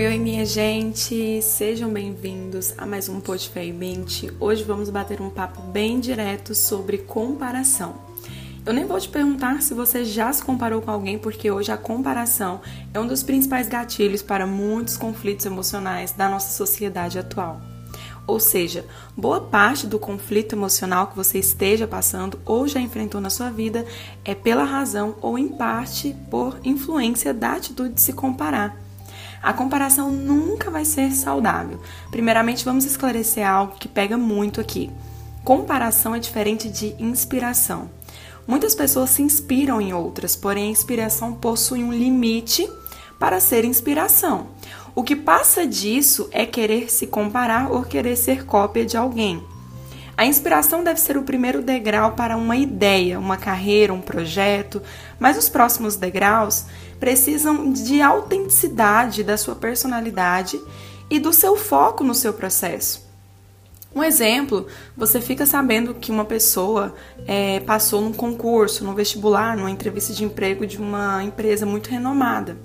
Oi, oi, minha gente! Sejam bem-vindos a mais um Post Fé e Mente. Hoje vamos bater um papo bem direto sobre comparação. Eu nem vou te perguntar se você já se comparou com alguém, porque hoje a comparação é um dos principais gatilhos para muitos conflitos emocionais da nossa sociedade atual. Ou seja, boa parte do conflito emocional que você esteja passando ou já enfrentou na sua vida é pela razão ou em parte por influência da atitude de se comparar. A comparação nunca vai ser saudável. Primeiramente, vamos esclarecer algo que pega muito aqui. Comparação é diferente de inspiração. Muitas pessoas se inspiram em outras, porém a inspiração possui um limite para ser inspiração. O que passa disso é querer se comparar ou querer ser cópia de alguém. A inspiração deve ser o primeiro degrau para uma ideia, uma carreira, um projeto, mas os próximos degraus precisam de autenticidade da sua personalidade e do seu foco no seu processo. Um exemplo, você fica sabendo que uma pessoa é, passou num concurso, num vestibular, numa entrevista de emprego de uma empresa muito renomada.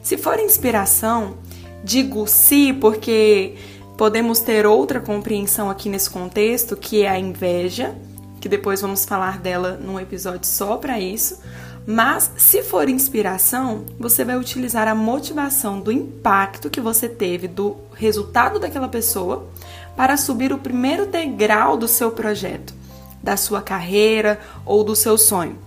Se for inspiração, digo sim, porque Podemos ter outra compreensão aqui nesse contexto, que é a inveja, que depois vamos falar dela num episódio só para isso. Mas, se for inspiração, você vai utilizar a motivação do impacto que você teve do resultado daquela pessoa para subir o primeiro degrau do seu projeto, da sua carreira ou do seu sonho,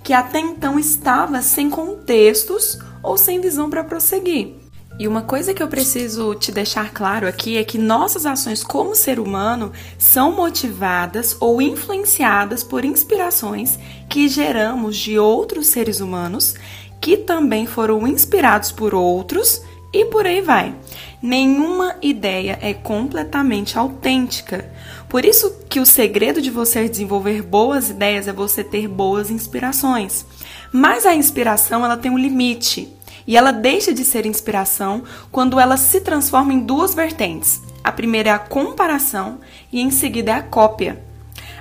que até então estava sem contextos ou sem visão para prosseguir. E uma coisa que eu preciso te deixar claro aqui é que nossas ações como ser humano são motivadas ou influenciadas por inspirações que geramos de outros seres humanos que também foram inspirados por outros e por aí vai. Nenhuma ideia é completamente autêntica. Por isso que o segredo de você desenvolver boas ideias é você ter boas inspirações. Mas a inspiração ela tem um limite. E ela deixa de ser inspiração quando ela se transforma em duas vertentes. A primeira é a comparação e em seguida é a cópia.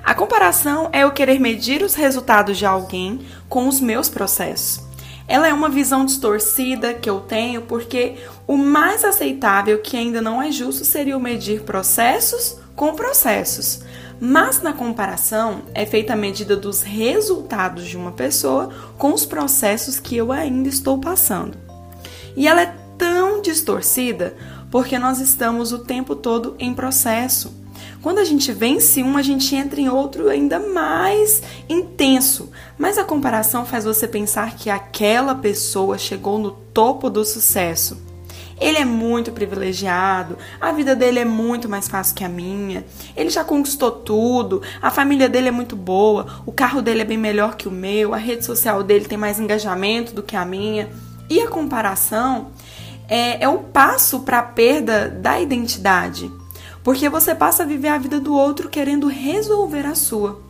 A comparação é eu querer medir os resultados de alguém com os meus processos. Ela é uma visão distorcida que eu tenho porque o mais aceitável, que ainda não é justo, seria o medir processos com processos. Mas na comparação é feita a medida dos resultados de uma pessoa com os processos que eu ainda estou passando. E ela é tão distorcida porque nós estamos o tempo todo em processo. Quando a gente vence um, a gente entra em outro ainda mais intenso. Mas a comparação faz você pensar que aquela pessoa chegou no topo do sucesso ele é muito privilegiado, a vida dele é muito mais fácil que a minha, ele já conquistou tudo, a família dele é muito boa, o carro dele é bem melhor que o meu, a rede social dele tem mais engajamento do que a minha. E a comparação é, é o passo para a perda da identidade, porque você passa a viver a vida do outro querendo resolver a sua.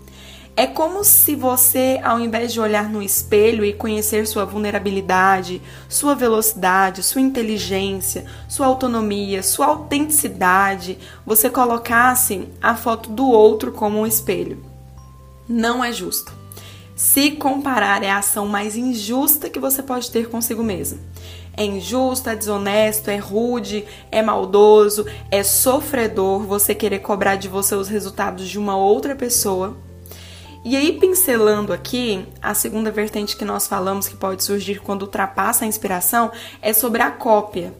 É como se você, ao invés de olhar no espelho e conhecer sua vulnerabilidade, sua velocidade, sua inteligência, sua autonomia, sua autenticidade, você colocasse a foto do outro como um espelho. Não é justo. Se comparar é a ação mais injusta que você pode ter consigo mesmo. É injusto, é desonesto, é rude, é maldoso, é sofredor você querer cobrar de você os resultados de uma outra pessoa e aí, pincelando aqui, a segunda vertente que nós falamos que pode surgir quando ultrapassa a inspiração é sobre a cópia,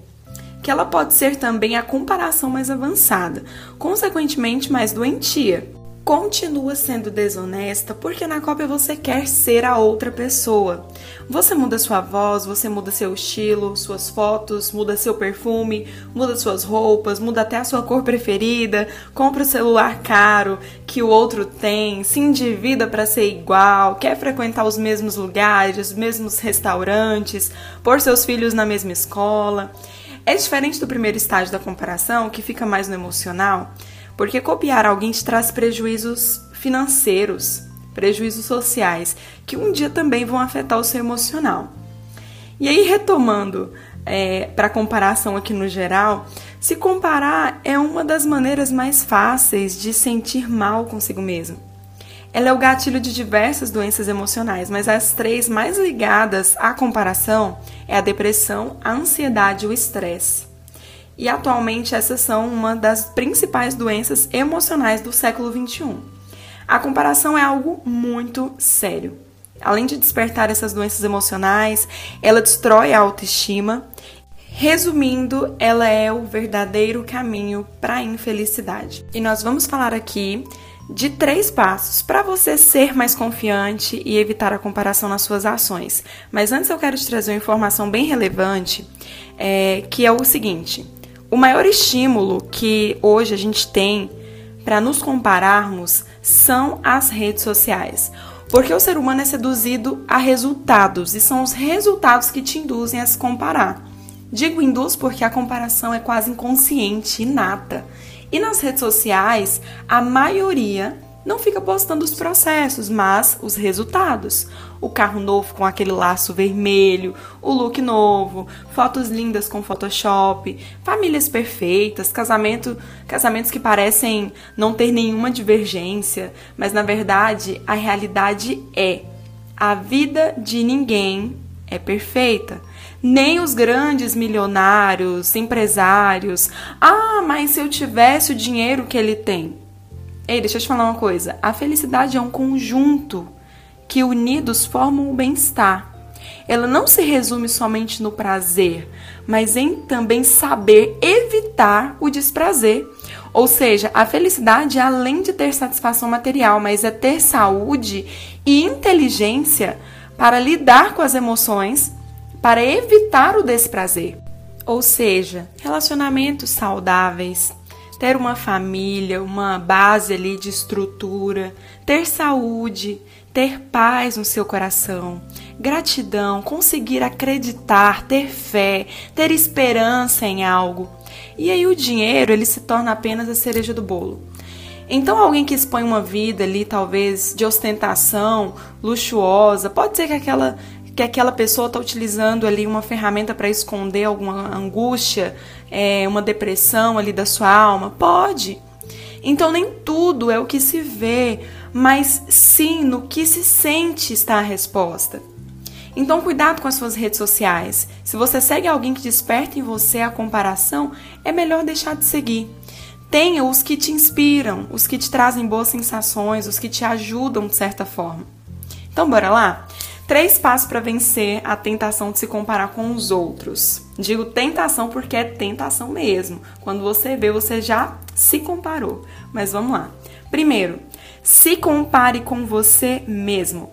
que ela pode ser também a comparação mais avançada, consequentemente mais doentia continua sendo desonesta porque na cópia você quer ser a outra pessoa. Você muda sua voz, você muda seu estilo, suas fotos, muda seu perfume, muda suas roupas, muda até a sua cor preferida, compra o celular caro que o outro tem, se endivida para ser igual, quer frequentar os mesmos lugares, os mesmos restaurantes, pôr seus filhos na mesma escola. É diferente do primeiro estágio da comparação, que fica mais no emocional porque copiar alguém te traz prejuízos financeiros, prejuízos sociais, que um dia também vão afetar o seu emocional. E aí, retomando é, para comparação aqui no geral, se comparar é uma das maneiras mais fáceis de sentir mal consigo mesmo. Ela é o gatilho de diversas doenças emocionais, mas as três mais ligadas à comparação é a depressão, a ansiedade e o estresse. E atualmente essas são uma das principais doenças emocionais do século 21. A comparação é algo muito sério. Além de despertar essas doenças emocionais, ela destrói a autoestima. Resumindo, ela é o verdadeiro caminho para a infelicidade. E nós vamos falar aqui de três passos para você ser mais confiante e evitar a comparação nas suas ações. Mas antes eu quero te trazer uma informação bem relevante, é, que é o seguinte: o maior estímulo que hoje a gente tem para nos compararmos são as redes sociais. Porque o ser humano é seduzido a resultados e são os resultados que te induzem a se comparar. Digo induz porque a comparação é quase inconsciente, inata. E nas redes sociais, a maioria não fica postando os processos, mas os resultados. O carro novo com aquele laço vermelho, o look novo, fotos lindas com Photoshop, famílias perfeitas, casamento, casamentos que parecem não ter nenhuma divergência, mas na verdade a realidade é a vida de ninguém é perfeita. Nem os grandes milionários, empresários. Ah, mas se eu tivesse o dinheiro que ele tem. Ei, deixa eu te falar uma coisa. A felicidade é um conjunto que unidos formam o bem-estar. Ela não se resume somente no prazer, mas em também saber evitar o desprazer. Ou seja, a felicidade é além de ter satisfação material, mas é ter saúde e inteligência para lidar com as emoções, para evitar o desprazer. Ou seja, relacionamentos saudáveis, ter uma família, uma base ali de estrutura, ter saúde, ter paz no seu coração, gratidão, conseguir acreditar, ter fé, ter esperança em algo. E aí o dinheiro, ele se torna apenas a cereja do bolo. Então, alguém que expõe uma vida ali, talvez de ostentação, luxuosa, pode ser que aquela que aquela pessoa está utilizando ali uma ferramenta para esconder alguma angústia, é, uma depressão ali da sua alma? Pode. Então, nem tudo é o que se vê, mas sim no que se sente está a resposta. Então, cuidado com as suas redes sociais. Se você segue alguém que desperta em você a comparação, é melhor deixar de seguir. Tenha os que te inspiram, os que te trazem boas sensações, os que te ajudam de certa forma. Então, bora lá? Três passos para vencer a tentação de se comparar com os outros. Digo tentação porque é tentação mesmo. Quando você vê, você já se comparou. Mas vamos lá. Primeiro, se compare com você mesmo.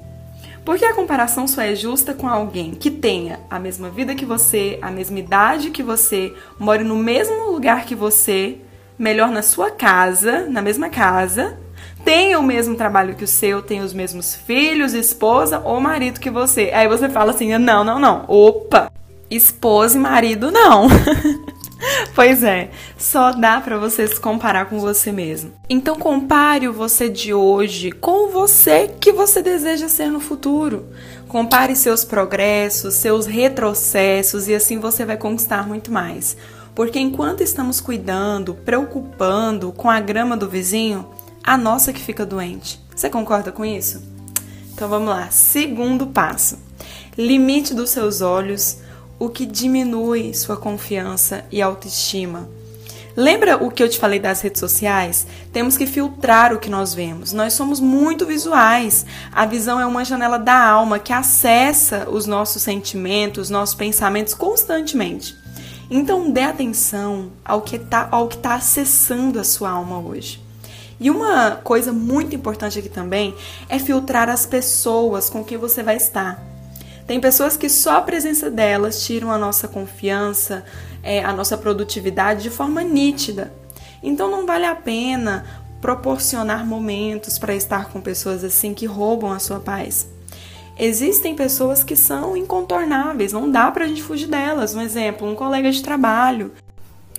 Porque a comparação só é justa com alguém que tenha a mesma vida que você, a mesma idade que você, more no mesmo lugar que você, melhor na sua casa, na mesma casa, tenha o mesmo trabalho que o seu, tenha os mesmos filhos, esposa ou marido que você. Aí você fala assim: não, não, não. Opa! Esposa e marido não. pois é, só dá para você se comparar com você mesmo. Então compare o você de hoje com você que você deseja ser no futuro. Compare seus progressos, seus retrocessos e assim você vai conquistar muito mais. Porque enquanto estamos cuidando, preocupando com a grama do vizinho, a nossa que fica doente. Você concorda com isso? Então vamos lá. Segundo passo: limite dos seus olhos o que diminui sua confiança e autoestima. Lembra o que eu te falei das redes sociais? Temos que filtrar o que nós vemos. Nós somos muito visuais. A visão é uma janela da alma que acessa os nossos sentimentos, nossos pensamentos constantemente. Então dê atenção ao que está tá acessando a sua alma hoje. E uma coisa muito importante aqui também é filtrar as pessoas com quem você vai estar. Tem pessoas que só a presença delas tiram a nossa confiança, é, a nossa produtividade de forma nítida. Então não vale a pena proporcionar momentos para estar com pessoas assim que roubam a sua paz. Existem pessoas que são incontornáveis, não dá para a gente fugir delas. Um exemplo, um colega de trabalho,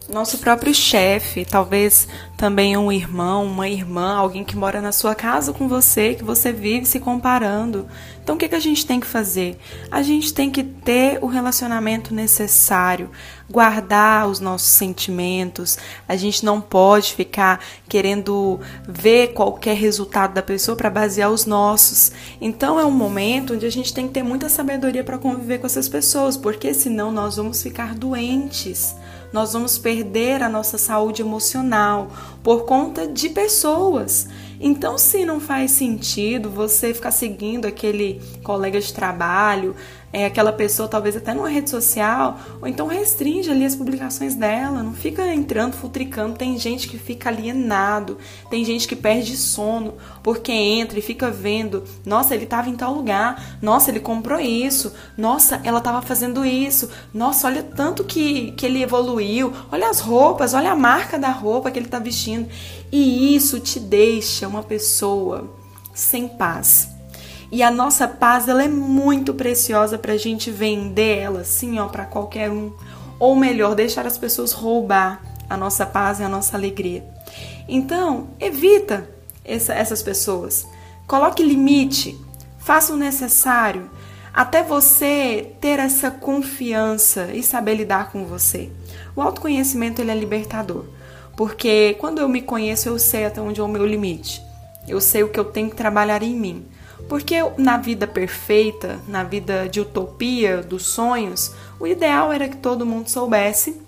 nosso próprio chefe, talvez também um irmão, uma irmã, alguém que mora na sua casa com você, que você vive se comparando. Então, o que, que a gente tem que fazer? A gente tem que ter o relacionamento necessário, guardar os nossos sentimentos. A gente não pode ficar querendo ver qualquer resultado da pessoa para basear os nossos. Então, é um momento onde a gente tem que ter muita sabedoria para conviver com essas pessoas, porque senão nós vamos ficar doentes nós vamos perder a nossa saúde emocional por conta de pessoas. Então, se não faz sentido você ficar seguindo aquele colega de trabalho, é, aquela pessoa talvez até numa rede social, ou então restringe ali as publicações dela, não fica entrando, futricando. Tem gente que fica alienado, tem gente que perde sono porque entra e fica vendo, nossa, ele estava em tal lugar, nossa, ele comprou isso, nossa, ela estava fazendo isso, nossa, olha tanto que, que ele evoluiu, olha as roupas, olha a marca da roupa que ele está vestindo. E isso te deixa uma pessoa sem paz e a nossa paz, ela é muito preciosa para a gente vender ela assim, ó, para qualquer um. Ou melhor, deixar as pessoas roubar a nossa paz e a nossa alegria. Então, evita essa, essas pessoas. Coloque limite. Faça o necessário até você ter essa confiança e saber lidar com você. O autoconhecimento ele é libertador, porque quando eu me conheço, eu sei até onde é o meu limite. Eu sei o que eu tenho que trabalhar em mim. Porque na vida perfeita, na vida de utopia, dos sonhos, o ideal era que todo mundo soubesse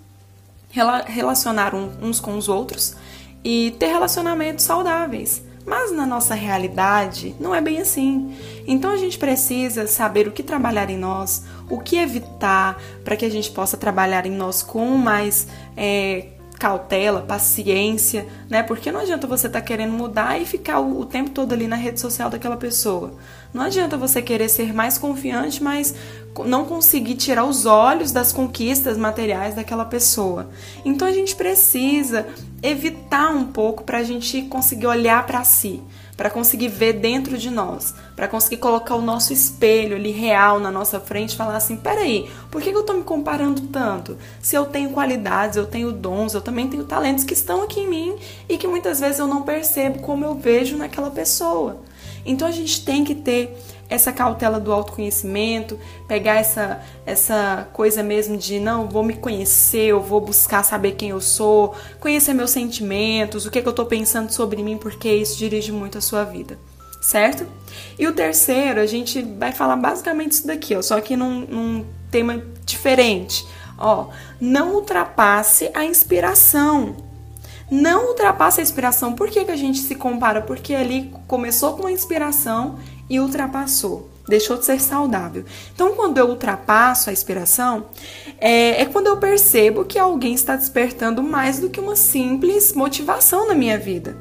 relacionar uns com os outros e ter relacionamentos saudáveis. Mas na nossa realidade não é bem assim. Então a gente precisa saber o que trabalhar em nós, o que evitar para que a gente possa trabalhar em nós com mais é, cautela, paciência, né? Porque não adianta você estar tá querendo mudar e ficar o, o, tempo todo ali na rede social daquela pessoa. Não adianta você querer ser mais confiante, mas não conseguir tirar os olhos das conquistas materiais daquela pessoa. Então a gente precisa evitar um pouco para a gente conseguir olhar para si para conseguir ver dentro de nós, para conseguir colocar o nosso espelho ali real na nossa frente e falar assim: peraí, por que eu estou me comparando tanto? Se eu tenho qualidades, eu tenho dons, eu também tenho talentos que estão aqui em mim e que muitas vezes eu não percebo como eu vejo naquela pessoa. Então a gente tem que ter essa cautela do autoconhecimento, pegar essa, essa coisa mesmo de não, vou me conhecer, eu vou buscar saber quem eu sou, conhecer meus sentimentos, o que, é que eu estou pensando sobre mim, porque isso dirige muito a sua vida, certo? E o terceiro, a gente vai falar basicamente isso daqui, ó, só que num, num tema diferente. Ó, não ultrapasse a inspiração. Não ultrapasse a inspiração. Por que, que a gente se compara? Porque ali começou com a inspiração e ultrapassou. Deixou de ser saudável. Então, quando eu ultrapasso a inspiração, é, é quando eu percebo que alguém está despertando mais do que uma simples motivação na minha vida.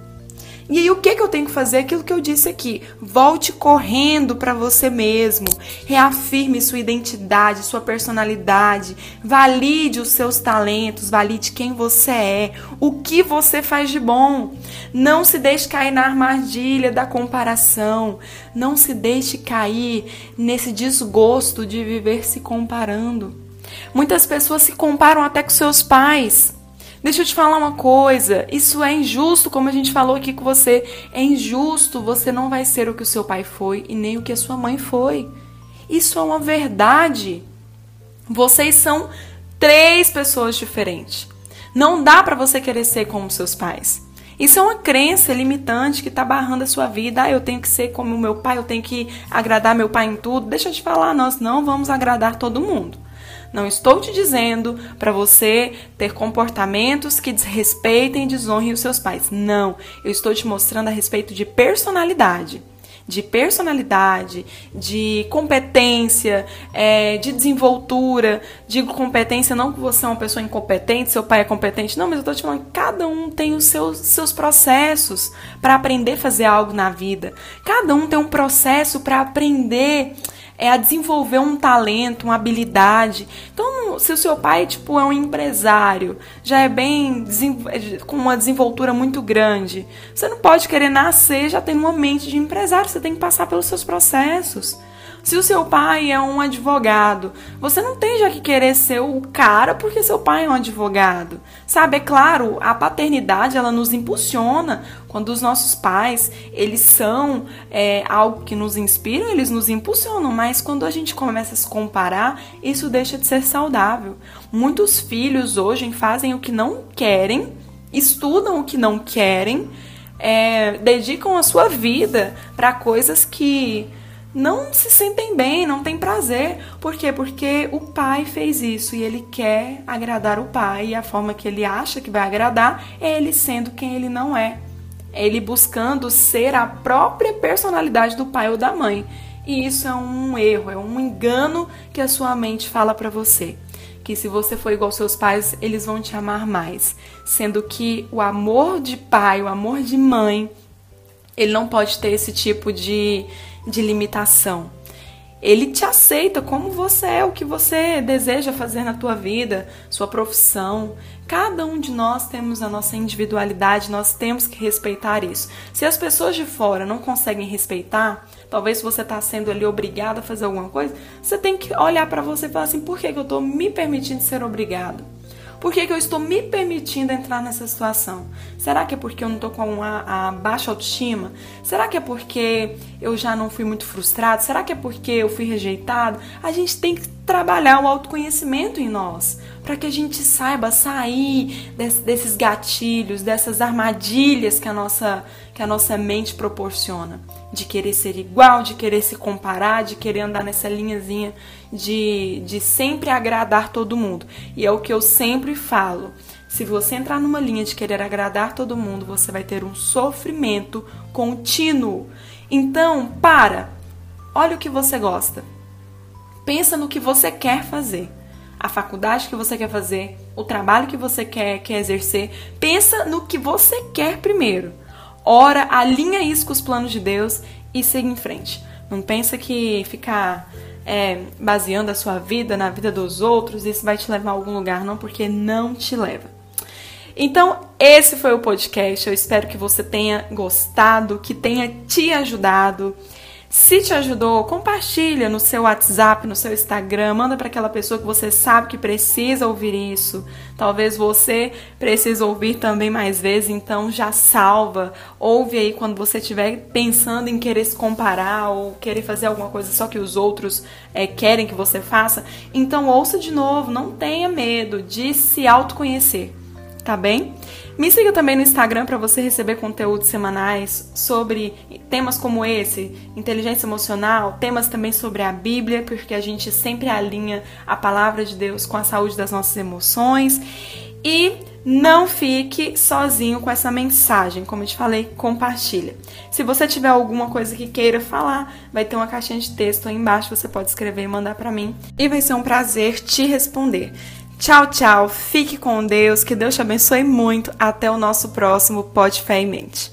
E aí o que, que eu tenho que fazer? Aquilo que eu disse aqui. Volte correndo para você mesmo. Reafirme sua identidade, sua personalidade. Valide os seus talentos, valide quem você é, o que você faz de bom. Não se deixe cair na armadilha da comparação. Não se deixe cair nesse desgosto de viver se comparando. Muitas pessoas se comparam até com seus pais. Deixa eu te falar uma coisa, isso é injusto, como a gente falou aqui com você. É injusto, você não vai ser o que o seu pai foi e nem o que a sua mãe foi. Isso é uma verdade. Vocês são três pessoas diferentes. Não dá para você querer ser como seus pais. Isso é uma crença limitante que está barrando a sua vida. Ah, eu tenho que ser como meu pai, eu tenho que agradar meu pai em tudo. Deixa eu te falar, nós não vamos agradar todo mundo. Não estou te dizendo para você ter comportamentos que desrespeitem e desonrem os seus pais. Não. Eu estou te mostrando a respeito de personalidade de personalidade, de competência, é, de desenvoltura. Digo competência não que você é uma pessoa incompetente, seu pai é competente, não, mas eu estou te falando que cada um tem os seus, seus processos para aprender a fazer algo na vida. Cada um tem um processo para aprender é a desenvolver um talento, uma habilidade. Então, se o seu pai tipo é um empresário, já é bem com uma desenvoltura muito grande, você não pode querer nascer já tendo uma mente de empresário, você tem que passar pelos seus processos. Se o seu pai é um advogado, você não tem já que querer ser o cara porque seu pai é um advogado. Sabe, é claro, a paternidade ela nos impulsiona. Quando os nossos pais, eles são é, algo que nos inspira, eles nos impulsionam. Mas quando a gente começa a se comparar, isso deixa de ser saudável. Muitos filhos hoje fazem o que não querem, estudam o que não querem, é, dedicam a sua vida para coisas que não se sentem bem, não têm prazer. Por quê? Porque o pai fez isso e ele quer agradar o pai e a forma que ele acha que vai agradar é ele sendo quem ele não é. É ele buscando ser a própria personalidade do pai ou da mãe. E isso é um erro, é um engano que a sua mente fala para você. Que se você for igual aos seus pais, eles vão te amar mais. Sendo que o amor de pai, o amor de mãe, ele não pode ter esse tipo de, de limitação. Ele te aceita como você é, o que você deseja fazer na tua vida, sua profissão. Cada um de nós temos a nossa individualidade, nós temos que respeitar isso. Se as pessoas de fora não conseguem respeitar, talvez você está sendo ali obrigado a fazer alguma coisa, você tem que olhar para você e falar assim: por que, que eu estou me permitindo ser obrigado? Por que, que eu estou me permitindo entrar nessa situação? Será que é porque eu não estou com uma, a baixa autoestima? Será que é porque eu já não fui muito frustrado? Será que é porque eu fui rejeitado? A gente tem que trabalhar o autoconhecimento em nós, para que a gente saiba sair desses gatilhos, dessas armadilhas que a nossa que a nossa mente proporciona, de querer ser igual, de querer se comparar, de querer andar nessa linhazinha de, de sempre agradar todo mundo. E é o que eu sempre falo. Se você entrar numa linha de querer agradar todo mundo, você vai ter um sofrimento contínuo. Então, para. Olha o que você gosta. Pensa no que você quer fazer. A faculdade que você quer fazer, o trabalho que você quer, quer exercer. Pensa no que você quer primeiro. Ora, alinha isso com os planos de Deus e siga em frente. Não pensa que ficar é, baseando a sua vida na vida dos outros, isso vai te levar a algum lugar, não, porque não te leva. Então, esse foi o podcast. Eu espero que você tenha gostado, que tenha te ajudado. Se te ajudou, compartilha no seu WhatsApp, no seu Instagram, manda para aquela pessoa que você sabe que precisa ouvir isso. Talvez você precise ouvir também mais vezes, então já salva. Ouve aí quando você estiver pensando em querer se comparar ou querer fazer alguma coisa só que os outros é, querem que você faça. Então ouça de novo, não tenha medo de se autoconhecer tá bem? Me siga também no Instagram para você receber conteúdos semanais sobre temas como esse, inteligência emocional, temas também sobre a Bíblia, porque a gente sempre alinha a palavra de Deus com a saúde das nossas emoções. E não fique sozinho com essa mensagem, como eu te falei, compartilha. Se você tiver alguma coisa que queira falar, vai ter uma caixinha de texto aí embaixo, você pode escrever e mandar para mim, e vai ser um prazer te responder. Tchau, tchau. Fique com Deus. Que Deus te abençoe muito. Até o nosso próximo Pode Fé em Mente.